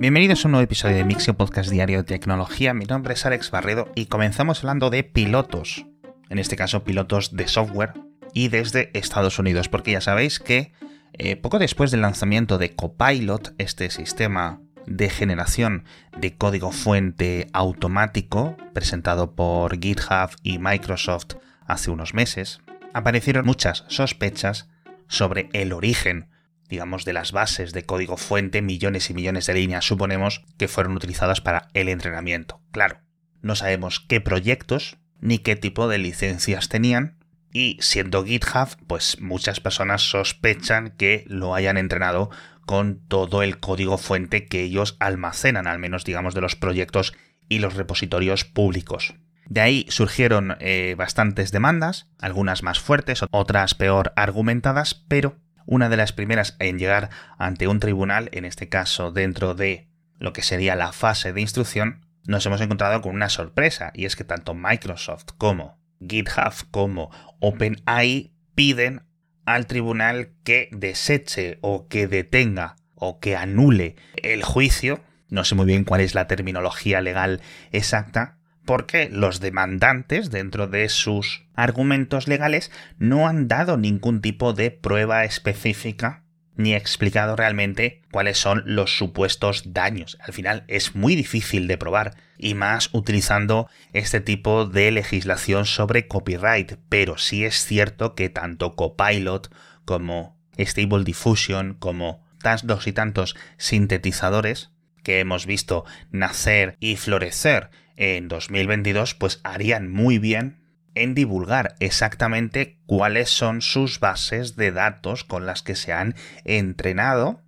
Bienvenidos a un nuevo episodio de Mixio Podcast Diario de Tecnología. Mi nombre es Alex Barredo y comenzamos hablando de pilotos. En este caso, pilotos de software y desde Estados Unidos, porque ya sabéis que eh, poco después del lanzamiento de Copilot, este sistema de generación de código fuente automático presentado por GitHub y Microsoft hace unos meses, aparecieron muchas sospechas sobre el origen, digamos, de las bases de código fuente, millones y millones de líneas, suponemos, que fueron utilizadas para el entrenamiento. Claro, no sabemos qué proyectos ni qué tipo de licencias tenían, y siendo GitHub, pues muchas personas sospechan que lo hayan entrenado con todo el código fuente que ellos almacenan, al menos digamos de los proyectos y los repositorios públicos. De ahí surgieron eh, bastantes demandas, algunas más fuertes, otras peor argumentadas, pero una de las primeras en llegar ante un tribunal, en este caso dentro de lo que sería la fase de instrucción, nos hemos encontrado con una sorpresa, y es que tanto Microsoft como GitHub como OpenAI piden al tribunal que deseche o que detenga o que anule el juicio, no sé muy bien cuál es la terminología legal exacta, porque los demandantes, dentro de sus argumentos legales, no han dado ningún tipo de prueba específica ni explicado realmente cuáles son los supuestos daños. Al final es muy difícil de probar y más utilizando este tipo de legislación sobre copyright, pero sí es cierto que tanto Copilot como Stable Diffusion como tantos y tantos sintetizadores que hemos visto nacer y florecer en 2022 pues harían muy bien en divulgar exactamente cuáles son sus bases de datos con las que se han entrenado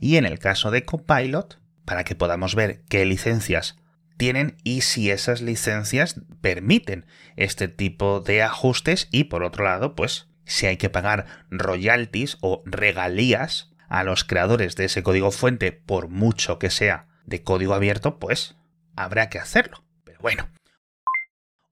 y en el caso de Copilot, para que podamos ver qué licencias tienen y si esas licencias permiten este tipo de ajustes y por otro lado, pues si hay que pagar royalties o regalías a los creadores de ese código fuente por mucho que sea de código abierto, pues habrá que hacerlo. Pero bueno,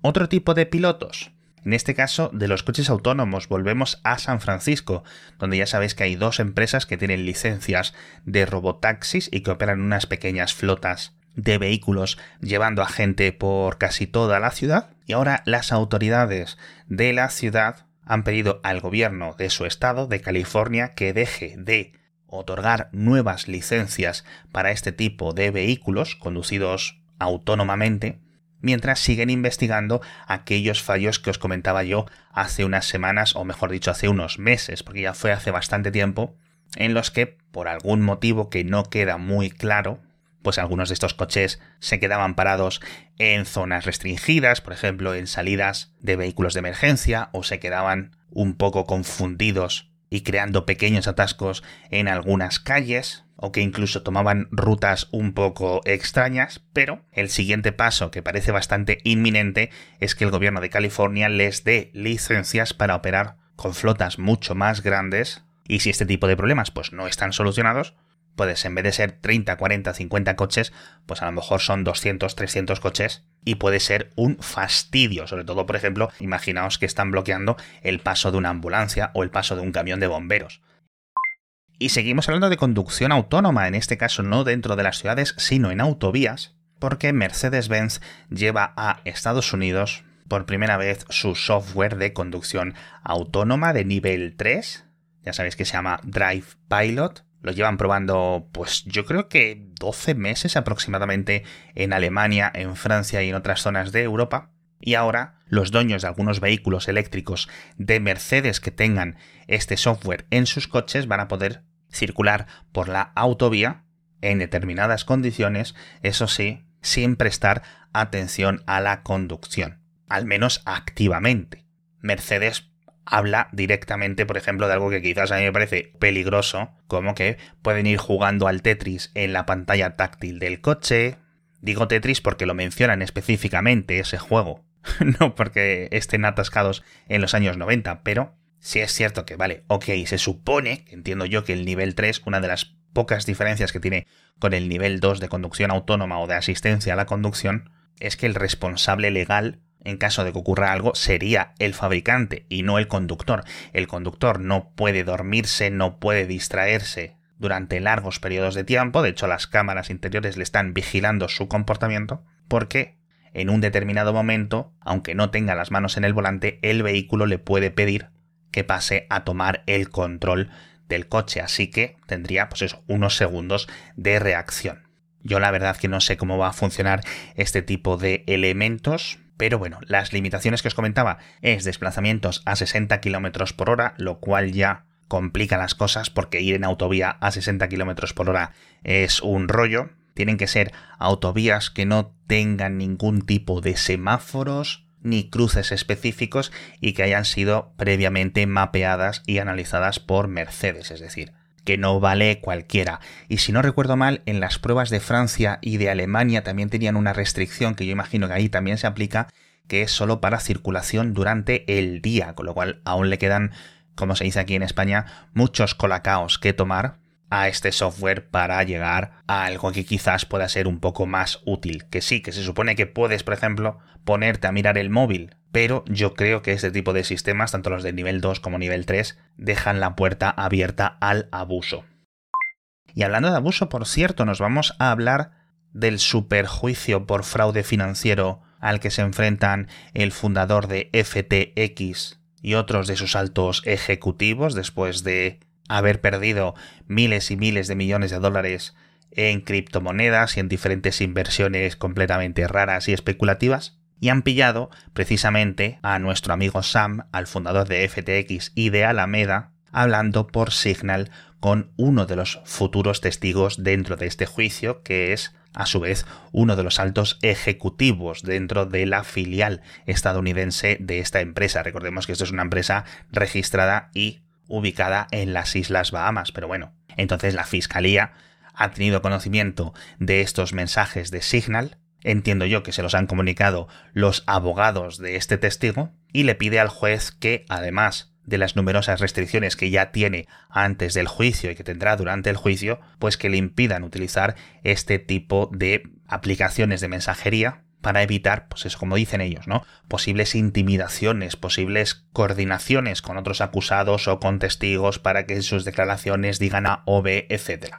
otro tipo de pilotos. En este caso, de los coches autónomos, volvemos a San Francisco, donde ya sabéis que hay dos empresas que tienen licencias de robotaxis y que operan unas pequeñas flotas de vehículos llevando a gente por casi toda la ciudad. Y ahora las autoridades de la ciudad han pedido al gobierno de su estado, de California, que deje de otorgar nuevas licencias para este tipo de vehículos conducidos autónomamente mientras siguen investigando aquellos fallos que os comentaba yo hace unas semanas, o mejor dicho, hace unos meses, porque ya fue hace bastante tiempo, en los que, por algún motivo que no queda muy claro, pues algunos de estos coches se quedaban parados en zonas restringidas, por ejemplo, en salidas de vehículos de emergencia, o se quedaban un poco confundidos y creando pequeños atascos en algunas calles, o que incluso tomaban rutas un poco extrañas, pero el siguiente paso, que parece bastante inminente, es que el gobierno de California les dé licencias para operar con flotas mucho más grandes, y si este tipo de problemas pues no están solucionados, pues en vez de ser 30, 40, 50 coches, pues a lo mejor son 200, 300 coches y puede ser un fastidio, sobre todo, por ejemplo, imaginaos que están bloqueando el paso de una ambulancia o el paso de un camión de bomberos. Y seguimos hablando de conducción autónoma, en este caso no dentro de las ciudades, sino en autovías, porque Mercedes-Benz lleva a Estados Unidos por primera vez su software de conducción autónoma de nivel 3. Ya sabéis que se llama Drive Pilot. Lo llevan probando, pues yo creo que 12 meses aproximadamente en Alemania, en Francia y en otras zonas de Europa. Y ahora los dueños de algunos vehículos eléctricos de Mercedes que tengan este software en sus coches van a poder circular por la autovía en determinadas condiciones, eso sí, sin prestar atención a la conducción, al menos activamente. Mercedes habla directamente, por ejemplo, de algo que quizás a mí me parece peligroso, como que pueden ir jugando al Tetris en la pantalla táctil del coche. Digo Tetris porque lo mencionan específicamente ese juego, no porque estén atascados en los años 90, pero si es cierto que, vale, ok, se supone, entiendo yo que el nivel 3, una de las pocas diferencias que tiene con el nivel 2 de conducción autónoma o de asistencia a la conducción, es que el responsable legal, en caso de que ocurra algo, sería el fabricante y no el conductor. El conductor no puede dormirse, no puede distraerse durante largos periodos de tiempo, de hecho las cámaras interiores le están vigilando su comportamiento, porque en un determinado momento, aunque no tenga las manos en el volante, el vehículo le puede pedir que pase a tomar el control del coche, así que tendría pues eso, unos segundos de reacción. Yo la verdad que no sé cómo va a funcionar este tipo de elementos, pero bueno, las limitaciones que os comentaba es desplazamientos a 60 km por hora, lo cual ya complica las cosas porque ir en autovía a 60 km por hora es un rollo. Tienen que ser autovías que no tengan ningún tipo de semáforos ni cruces específicos y que hayan sido previamente mapeadas y analizadas por Mercedes, es decir, que no vale cualquiera. Y si no recuerdo mal, en las pruebas de Francia y de Alemania también tenían una restricción que yo imagino que ahí también se aplica, que es solo para circulación durante el día, con lo cual aún le quedan, como se dice aquí en España, muchos colacaos que tomar a este software para llegar a algo que quizás pueda ser un poco más útil. Que sí, que se supone que puedes, por ejemplo, ponerte a mirar el móvil, pero yo creo que este tipo de sistemas, tanto los de nivel 2 como nivel 3, dejan la puerta abierta al abuso. Y hablando de abuso, por cierto, nos vamos a hablar del superjuicio por fraude financiero al que se enfrentan el fundador de FTX y otros de sus altos ejecutivos después de haber perdido miles y miles de millones de dólares en criptomonedas y en diferentes inversiones completamente raras y especulativas, y han pillado precisamente a nuestro amigo Sam, al fundador de FTX y de Alameda, hablando por Signal con uno de los futuros testigos dentro de este juicio, que es a su vez uno de los altos ejecutivos dentro de la filial estadounidense de esta empresa. Recordemos que esto es una empresa registrada y ubicada en las Islas Bahamas, pero bueno, entonces la Fiscalía ha tenido conocimiento de estos mensajes de Signal, entiendo yo que se los han comunicado los abogados de este testigo, y le pide al juez que, además de las numerosas restricciones que ya tiene antes del juicio y que tendrá durante el juicio, pues que le impidan utilizar este tipo de aplicaciones de mensajería para evitar, pues eso como dicen ellos, ¿no? Posibles intimidaciones, posibles coordinaciones con otros acusados o con testigos para que sus declaraciones digan A o B, etc.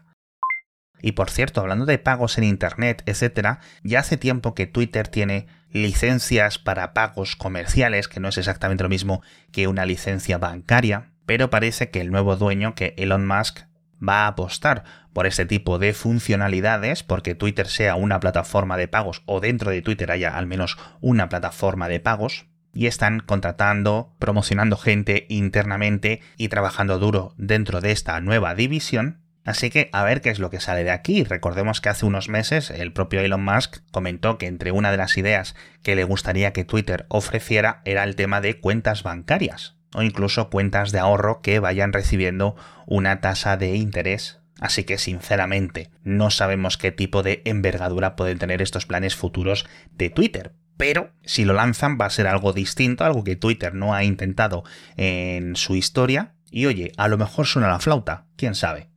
Y por cierto, hablando de pagos en Internet, etc., ya hace tiempo que Twitter tiene licencias para pagos comerciales, que no es exactamente lo mismo que una licencia bancaria, pero parece que el nuevo dueño, que Elon Musk, va a apostar por este tipo de funcionalidades, porque Twitter sea una plataforma de pagos o dentro de Twitter haya al menos una plataforma de pagos, y están contratando, promocionando gente internamente y trabajando duro dentro de esta nueva división. Así que a ver qué es lo que sale de aquí. Recordemos que hace unos meses el propio Elon Musk comentó que entre una de las ideas que le gustaría que Twitter ofreciera era el tema de cuentas bancarias o incluso cuentas de ahorro que vayan recibiendo una tasa de interés. Así que sinceramente no sabemos qué tipo de envergadura pueden tener estos planes futuros de Twitter. Pero si lo lanzan va a ser algo distinto, algo que Twitter no ha intentado en su historia. Y oye, a lo mejor suena la flauta, quién sabe.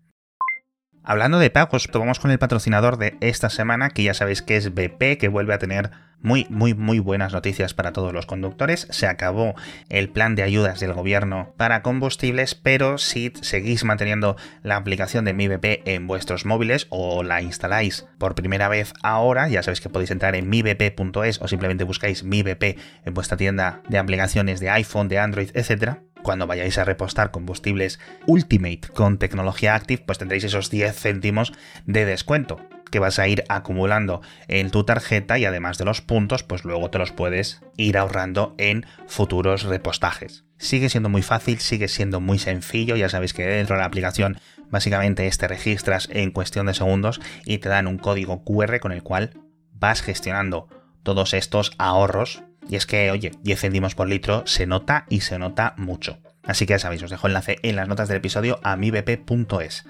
Hablando de pagos, tomamos con el patrocinador de esta semana, que ya sabéis que es BP, que vuelve a tener muy, muy, muy buenas noticias para todos los conductores. Se acabó el plan de ayudas del gobierno para combustibles, pero si seguís manteniendo la aplicación de Mi BP en vuestros móviles o la instaláis por primera vez ahora, ya sabéis que podéis entrar en mibp.es o simplemente buscáis Mi BP en vuestra tienda de aplicaciones de iPhone, de Android, etcétera cuando vayáis a repostar combustibles Ultimate con tecnología Active, pues tendréis esos 10 céntimos de descuento que vas a ir acumulando en tu tarjeta y además de los puntos, pues luego te los puedes ir ahorrando en futuros repostajes. Sigue siendo muy fácil, sigue siendo muy sencillo, ya sabéis que dentro de la aplicación básicamente te registras en cuestión de segundos y te dan un código QR con el cual vas gestionando todos estos ahorros y es que, oye, 10 céntimos por litro se nota y se nota mucho. Así que ya sabéis, os dejo el enlace en las notas del episodio a mibp.es.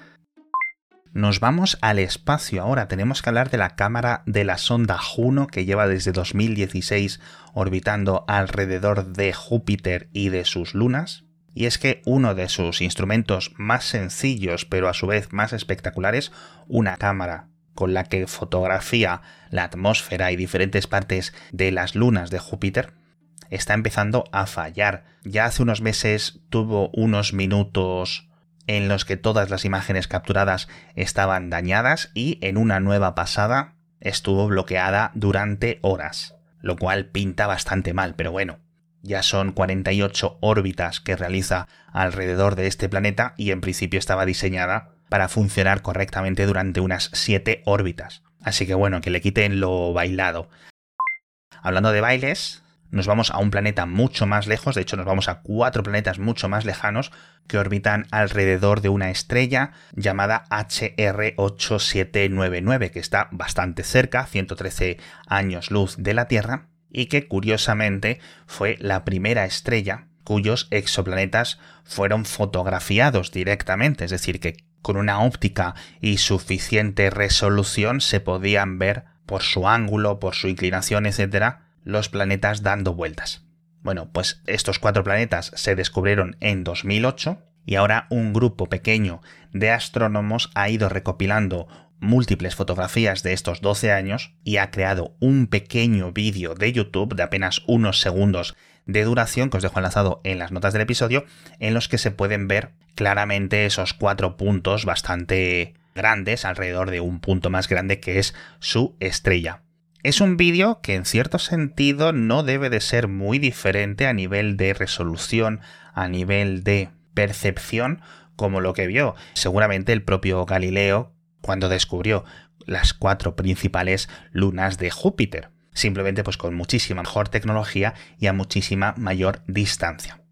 Nos vamos al espacio ahora. Tenemos que hablar de la cámara de la sonda Juno que lleva desde 2016 orbitando alrededor de Júpiter y de sus lunas. Y es que uno de sus instrumentos más sencillos pero a su vez más espectaculares, una cámara con la que fotografía la atmósfera y diferentes partes de las lunas de Júpiter, está empezando a fallar. Ya hace unos meses tuvo unos minutos en los que todas las imágenes capturadas estaban dañadas y en una nueva pasada estuvo bloqueada durante horas, lo cual pinta bastante mal, pero bueno, ya son 48 órbitas que realiza alrededor de este planeta y en principio estaba diseñada para funcionar correctamente durante unas 7 órbitas. Así que bueno, que le quiten lo bailado. Hablando de bailes, nos vamos a un planeta mucho más lejos, de hecho nos vamos a cuatro planetas mucho más lejanos que orbitan alrededor de una estrella llamada HR8799, que está bastante cerca, 113 años luz de la Tierra, y que curiosamente fue la primera estrella cuyos exoplanetas fueron fotografiados directamente, es decir, que con una óptica y suficiente resolución se podían ver por su ángulo, por su inclinación, etc., los planetas dando vueltas. Bueno, pues estos cuatro planetas se descubrieron en 2008 y ahora un grupo pequeño de astrónomos ha ido recopilando múltiples fotografías de estos 12 años y ha creado un pequeño vídeo de YouTube de apenas unos segundos de duración que os dejo enlazado en las notas del episodio en los que se pueden ver claramente esos cuatro puntos bastante grandes alrededor de un punto más grande que es su estrella. Es un vídeo que en cierto sentido no debe de ser muy diferente a nivel de resolución, a nivel de percepción, como lo que vio seguramente el propio Galileo cuando descubrió las cuatro principales lunas de Júpiter, simplemente pues con muchísima mejor tecnología y a muchísima mayor distancia.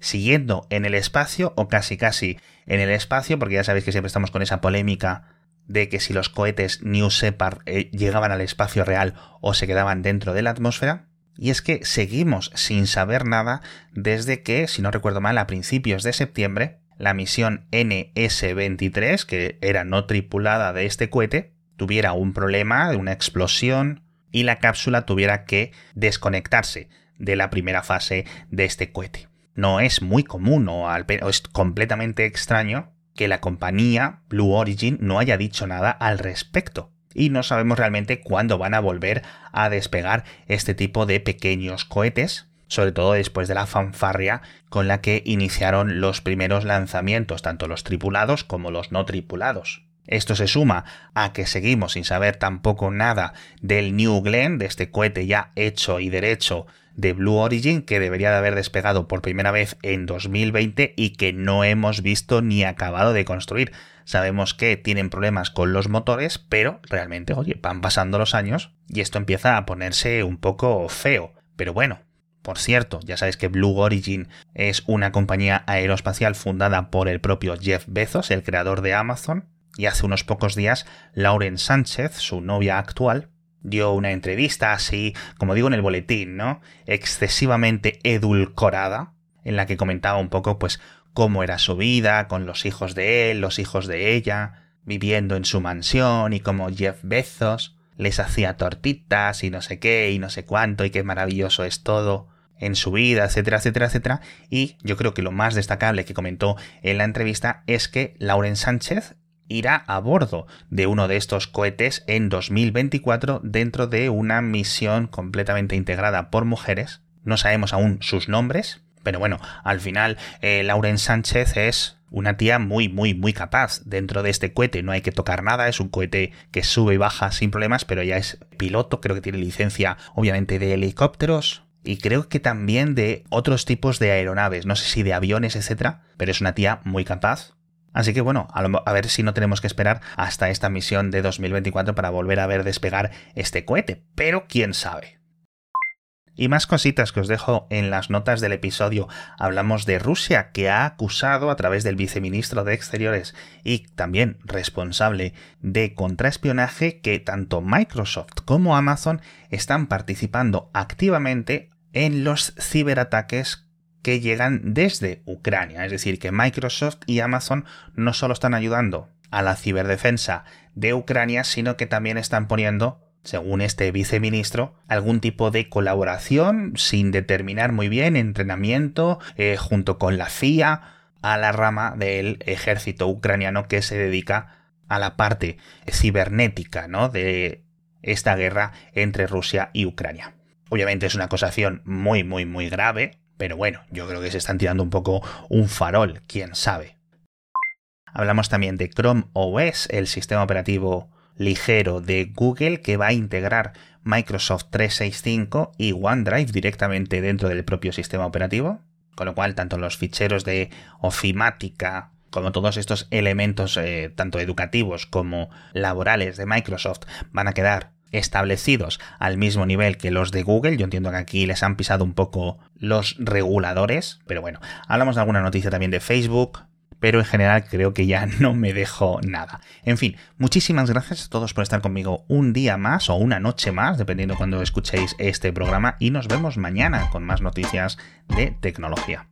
Siguiendo en el espacio, o casi casi en el espacio, porque ya sabéis que siempre estamos con esa polémica de que si los cohetes New Shepard eh, llegaban al espacio real o se quedaban dentro de la atmósfera, y es que seguimos sin saber nada desde que, si no recuerdo mal, a principios de septiembre, la misión NS-23, que era no tripulada de este cohete, tuviera un problema, una explosión, y la cápsula tuviera que desconectarse de la primera fase de este cohete. No es muy común o, es completamente extraño que la compañía Blue Origin no haya dicho nada al respecto. Y no sabemos realmente cuándo van a volver a despegar este tipo de pequeños cohetes, sobre todo después de la fanfarria con la que iniciaron los primeros lanzamientos, tanto los tripulados como los no tripulados. Esto se suma a que seguimos sin saber tampoco nada del New Glenn, de este cohete ya hecho y derecho de Blue Origin, que debería de haber despegado por primera vez en 2020 y que no hemos visto ni acabado de construir. Sabemos que tienen problemas con los motores, pero realmente, oye, van pasando los años y esto empieza a ponerse un poco feo. Pero bueno, por cierto, ya sabéis que Blue Origin es una compañía aeroespacial fundada por el propio Jeff Bezos, el creador de Amazon, y hace unos pocos días Lauren Sánchez, su novia actual, dio una entrevista así, como digo en el boletín, ¿no? excesivamente edulcorada, en la que comentaba un poco pues cómo era su vida con los hijos de él, los hijos de ella, viviendo en su mansión y cómo Jeff Bezos les hacía tortitas y no sé qué y no sé cuánto y qué maravilloso es todo en su vida, etcétera, etcétera, etcétera. Y yo creo que lo más destacable que comentó en la entrevista es que Lauren Sánchez irá a bordo de uno de estos cohetes en 2024 dentro de una misión completamente integrada por mujeres. No sabemos aún sus nombres, pero bueno, al final eh, Lauren Sánchez es una tía muy, muy, muy capaz. Dentro de este cohete no hay que tocar nada, es un cohete que sube y baja sin problemas, pero ya es piloto, creo que tiene licencia obviamente de helicópteros, y creo que también de otros tipos de aeronaves, no sé si de aviones, etcétera, pero es una tía muy capaz. Así que bueno, a, ver si no tenemos que esperar hasta esta misión de 2024 para volver a ver despegar este cohete, pero quién sabe. Y más cositas que os dejo en las notas del episodio. Hablamos de Rusia, que ha acusado a través del viceministro de Exteriores y también responsable de contraespionaje que tanto Microsoft como Amazon están participando activamente en los ciberataques que llegan desde Ucrania. Es decir, que Microsoft y Amazon no solo están ayudando a la ciberdefensa de Ucrania, sino que también están poniendo, según este viceministro, algún tipo de colaboración sin determinar muy bien, entrenamiento, eh, junto con la CIA, a la rama del ejército ucraniano que se dedica a la parte cibernética ¿no? de esta guerra entre Rusia y Ucrania. Obviamente es una acusación muy, muy, muy grave, pero bueno, yo creo que se están tirando un poco un farol, quién sabe. Hablamos también de Chrome OS, el sistema operativo ligero de Google que va a integrar Microsoft 365 y OneDrive directamente dentro del propio sistema operativo. Con lo cual, tanto los ficheros de ofimática como todos estos elementos, eh, tanto educativos como laborales de Microsoft, van a quedar establecidos al mismo nivel que los de Google. Yo entiendo que aquí les han pisado un poco los reguladores, pero bueno, hablamos de alguna noticia también de Facebook, pero en general creo que ya no me dejo nada. En fin, muchísimas gracias a todos por estar conmigo un día más o una noche más, dependiendo cuando escuchéis este programa, y nos vemos mañana con más noticias de tecnología.